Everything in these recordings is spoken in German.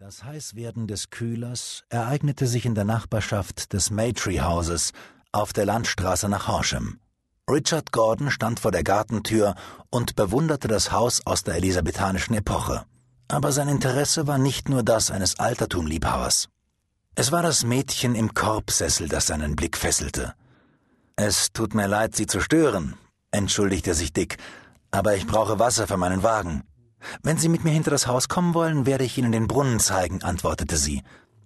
Das Heißwerden des Kühlers ereignete sich in der Nachbarschaft des Maytree Hauses auf der Landstraße nach Horsham. Richard Gordon stand vor der Gartentür und bewunderte das Haus aus der elisabethanischen Epoche. Aber sein Interesse war nicht nur das eines Altertumliebhabers. Es war das Mädchen im Korbsessel, das seinen Blick fesselte. Es tut mir leid, Sie zu stören, entschuldigte sich Dick, aber ich brauche Wasser für meinen Wagen. Wenn Sie mit mir hinter das Haus kommen wollen, werde ich Ihnen den Brunnen zeigen, antwortete sie.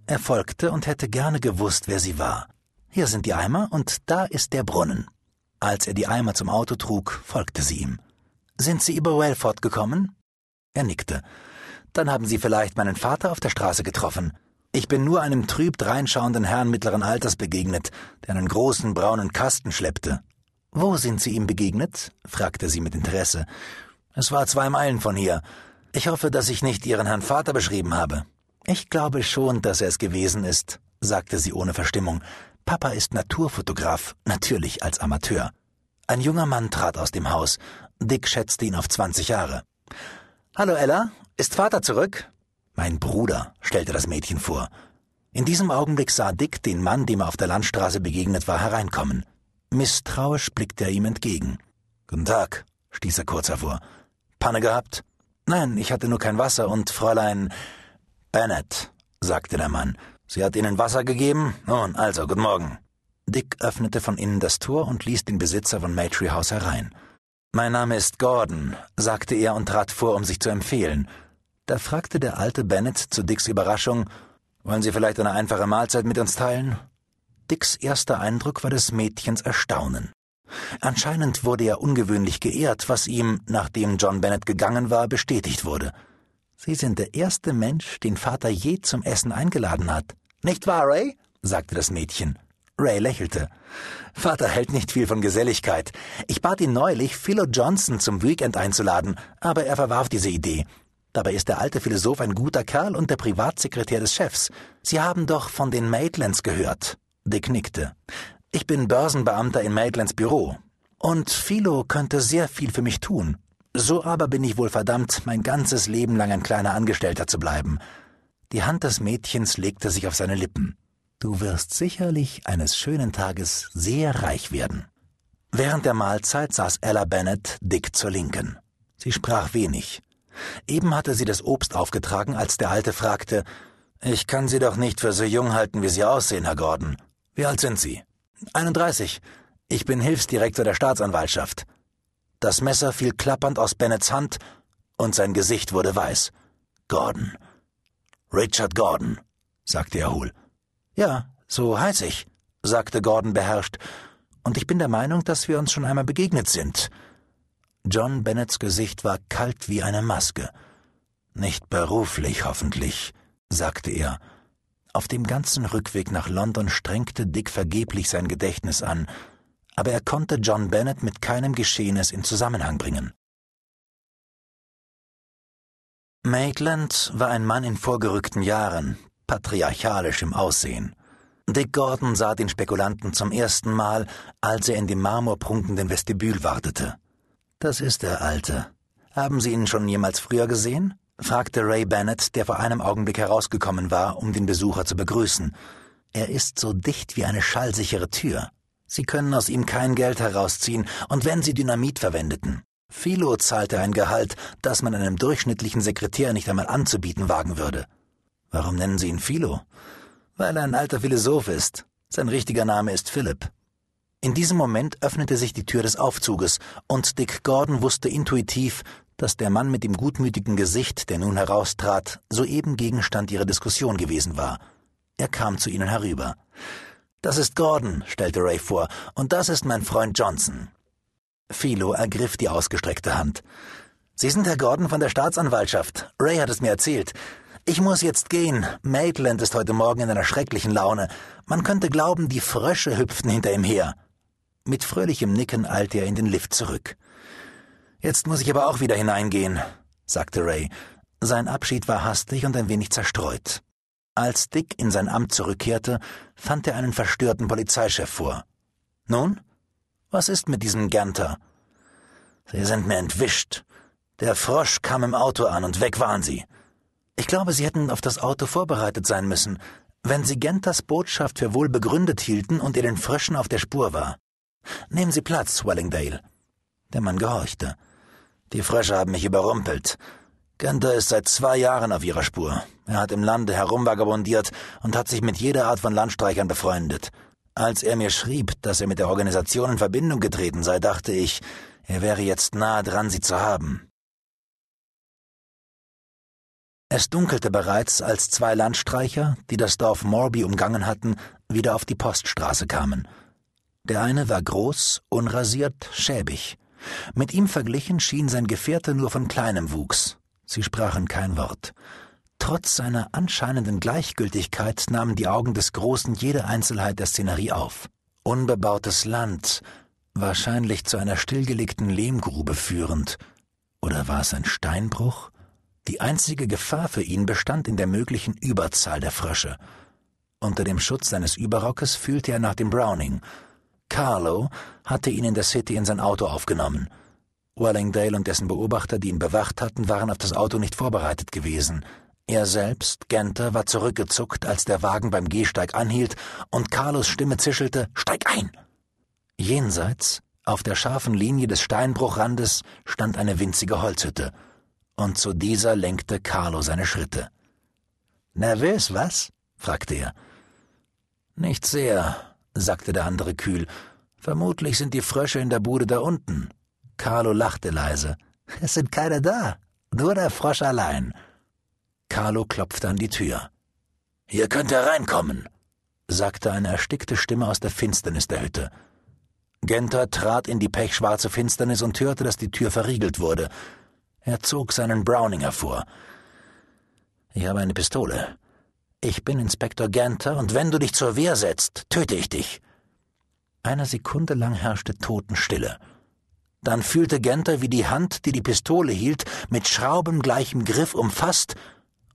Er folgte und hätte gerne gewusst, wer sie war. Hier sind die Eimer und da ist der Brunnen. Als er die Eimer zum Auto trug, folgte sie ihm. Sind Sie über Wellford gekommen? Er nickte. Dann haben Sie vielleicht meinen Vater auf der Straße getroffen. Ich bin nur einem trüb dreinschauenden Herrn mittleren Alters begegnet, der einen großen braunen Kasten schleppte. Wo sind Sie ihm begegnet? fragte sie mit Interesse. Es war zwei Meilen von hier. Ich hoffe, dass ich nicht Ihren Herrn Vater beschrieben habe. Ich glaube schon, dass er es gewesen ist, sagte sie ohne Verstimmung. Papa ist Naturfotograf, natürlich als Amateur. Ein junger Mann trat aus dem Haus. Dick schätzte ihn auf zwanzig Jahre. Hallo Ella, ist Vater zurück? Mein Bruder, stellte das Mädchen vor. In diesem Augenblick sah Dick den Mann, dem er auf der Landstraße begegnet war, hereinkommen. Misstrauisch blickte er ihm entgegen. Guten Tag, stieß er kurz hervor. Panne gehabt? Nein, ich hatte nur kein Wasser und Fräulein Bennett, sagte der Mann. Sie hat Ihnen Wasser gegeben? Nun, also, guten Morgen. Dick öffnete von innen das Tor und ließ den Besitzer von Maytree House herein. Mein Name ist Gordon, sagte er und trat vor, um sich zu empfehlen. Da fragte der alte Bennett zu Dicks Überraschung, wollen Sie vielleicht eine einfache Mahlzeit mit uns teilen? Dicks erster Eindruck war des Mädchens Erstaunen. Anscheinend wurde er ungewöhnlich geehrt, was ihm, nachdem John Bennett gegangen war, bestätigt wurde. Sie sind der erste Mensch, den Vater je zum Essen eingeladen hat. Nicht wahr, Ray? sagte das Mädchen. Ray lächelte. Vater hält nicht viel von Geselligkeit. Ich bat ihn neulich, Philo Johnson zum Weekend einzuladen, aber er verwarf diese Idee. Dabei ist der alte Philosoph ein guter Kerl und der Privatsekretär des Chefs. Sie haben doch von den Maitlands gehört. Dick nickte. Ich bin Börsenbeamter in Maitlands Büro. Und Philo könnte sehr viel für mich tun. So aber bin ich wohl verdammt, mein ganzes Leben lang ein kleiner Angestellter zu bleiben. Die Hand des Mädchens legte sich auf seine Lippen. Du wirst sicherlich eines schönen Tages sehr reich werden. Während der Mahlzeit saß Ella Bennett dick zur Linken. Sie sprach wenig. Eben hatte sie das Obst aufgetragen, als der Alte fragte, Ich kann Sie doch nicht für so jung halten, wie Sie aussehen, Herr Gordon. Wie alt sind Sie? 31. Ich bin Hilfsdirektor der Staatsanwaltschaft. Das Messer fiel klappernd aus Bennets Hand und sein Gesicht wurde weiß. Gordon. Richard Gordon, sagte er hohl. Ja, so heiß ich, sagte Gordon beherrscht, und ich bin der Meinung, dass wir uns schon einmal begegnet sind. John Bennets Gesicht war kalt wie eine Maske. Nicht beruflich, hoffentlich, sagte er auf dem ganzen Rückweg nach London strengte Dick vergeblich sein Gedächtnis an, aber er konnte John Bennet mit keinem Geschehnis in Zusammenhang bringen. Maitland war ein Mann in vorgerückten Jahren, patriarchalisch im Aussehen. Dick Gordon sah den Spekulanten zum ersten Mal, als er in dem marmorprunkenden Vestibül wartete. Das ist der Alte. Haben Sie ihn schon jemals früher gesehen? Fragte Ray Bennett, der vor einem Augenblick herausgekommen war, um den Besucher zu begrüßen. Er ist so dicht wie eine schallsichere Tür. Sie können aus ihm kein Geld herausziehen, und wenn Sie Dynamit verwendeten. Philo zahlte ein Gehalt, das man einem durchschnittlichen Sekretär nicht einmal anzubieten wagen würde. Warum nennen Sie ihn Philo? Weil er ein alter Philosoph ist. Sein richtiger Name ist Philip. In diesem Moment öffnete sich die Tür des Aufzuges, und Dick Gordon wusste intuitiv, dass der Mann mit dem gutmütigen Gesicht, der nun heraustrat, soeben Gegenstand ihrer Diskussion gewesen war. Er kam zu ihnen herüber. Das ist Gordon, stellte Ray vor, und das ist mein Freund Johnson. Philo ergriff die ausgestreckte Hand. Sie sind Herr Gordon von der Staatsanwaltschaft. Ray hat es mir erzählt. Ich muss jetzt gehen. Maitland ist heute Morgen in einer schrecklichen Laune. Man könnte glauben, die Frösche hüpften hinter ihm her. Mit fröhlichem Nicken eilte er in den Lift zurück. Jetzt muss ich aber auch wieder hineingehen, sagte Ray. Sein Abschied war hastig und ein wenig zerstreut. Als Dick in sein Amt zurückkehrte, fand er einen verstörten Polizeichef vor. Nun? Was ist mit diesem Ganter? Sie sind mir entwischt. Der Frosch kam im Auto an und weg waren sie. Ich glaube, Sie hätten auf das Auto vorbereitet sein müssen, wenn Sie Genters Botschaft für wohl begründet hielten und ihr den Fröschen auf der Spur war. Nehmen Sie Platz, Wellingdale. Der Mann gehorchte. Die Frösche haben mich überrumpelt. Genter ist seit zwei Jahren auf ihrer Spur. Er hat im Lande herumvagabondiert und hat sich mit jeder Art von Landstreichern befreundet. Als er mir schrieb, dass er mit der Organisation in Verbindung getreten sei, dachte ich, er wäre jetzt nahe dran, sie zu haben. Es dunkelte bereits, als zwei Landstreicher, die das Dorf Morby umgangen hatten, wieder auf die Poststraße kamen. Der eine war groß, unrasiert, schäbig. Mit ihm verglichen schien sein Gefährte nur von kleinem Wuchs. Sie sprachen kein Wort. Trotz seiner anscheinenden Gleichgültigkeit nahmen die Augen des Großen jede Einzelheit der Szenerie auf. Unbebautes Land, wahrscheinlich zu einer stillgelegten Lehmgrube führend. Oder war es ein Steinbruch? Die einzige Gefahr für ihn bestand in der möglichen Überzahl der Frösche. Unter dem Schutz seines Überrockes fühlte er nach dem Browning. Carlo hatte ihn in der City in sein Auto aufgenommen. Wellingdale und dessen Beobachter, die ihn bewacht hatten, waren auf das Auto nicht vorbereitet gewesen. Er selbst, Genter, war zurückgezuckt, als der Wagen beim Gehsteig anhielt und Carlos Stimme zischelte: Steig ein! Jenseits, auf der scharfen Linie des Steinbruchrandes, stand eine winzige Holzhütte und zu dieser lenkte Carlo seine Schritte. Nervös, was? fragte er. Nicht sehr, sagte der andere kühl. Vermutlich sind die Frösche in der Bude da unten. Carlo lachte leise. Es sind keine da, nur der Frosch allein. Carlo klopfte an die Tür. Hier könnt ihr reinkommen, sagte eine erstickte Stimme aus der Finsternis der Hütte. Genter trat in die pechschwarze Finsternis und hörte, dass die Tür verriegelt wurde. Er zog seinen Browning hervor. Ich habe eine Pistole. Ich bin Inspektor Ganter, und wenn du dich zur Wehr setzt, töte ich dich. Eine Sekunde lang herrschte Totenstille. Dann fühlte Genter, wie die Hand, die die Pistole hielt, mit schraubengleichem Griff umfasst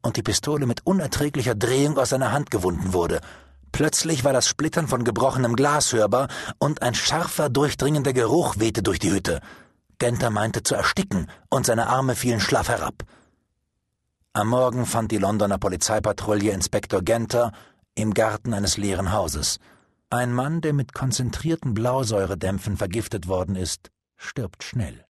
und die Pistole mit unerträglicher Drehung aus seiner Hand gewunden wurde. Plötzlich war das Splittern von gebrochenem Glas hörbar und ein scharfer, durchdringender Geruch wehte durch die Hütte. Genter meinte zu ersticken, und seine Arme fielen schlaff herab. Am Morgen fand die Londoner Polizeipatrouille Inspektor Genter im Garten eines leeren Hauses. Ein Mann, der mit konzentrierten Blausäuredämpfen vergiftet worden ist, stirbt schnell.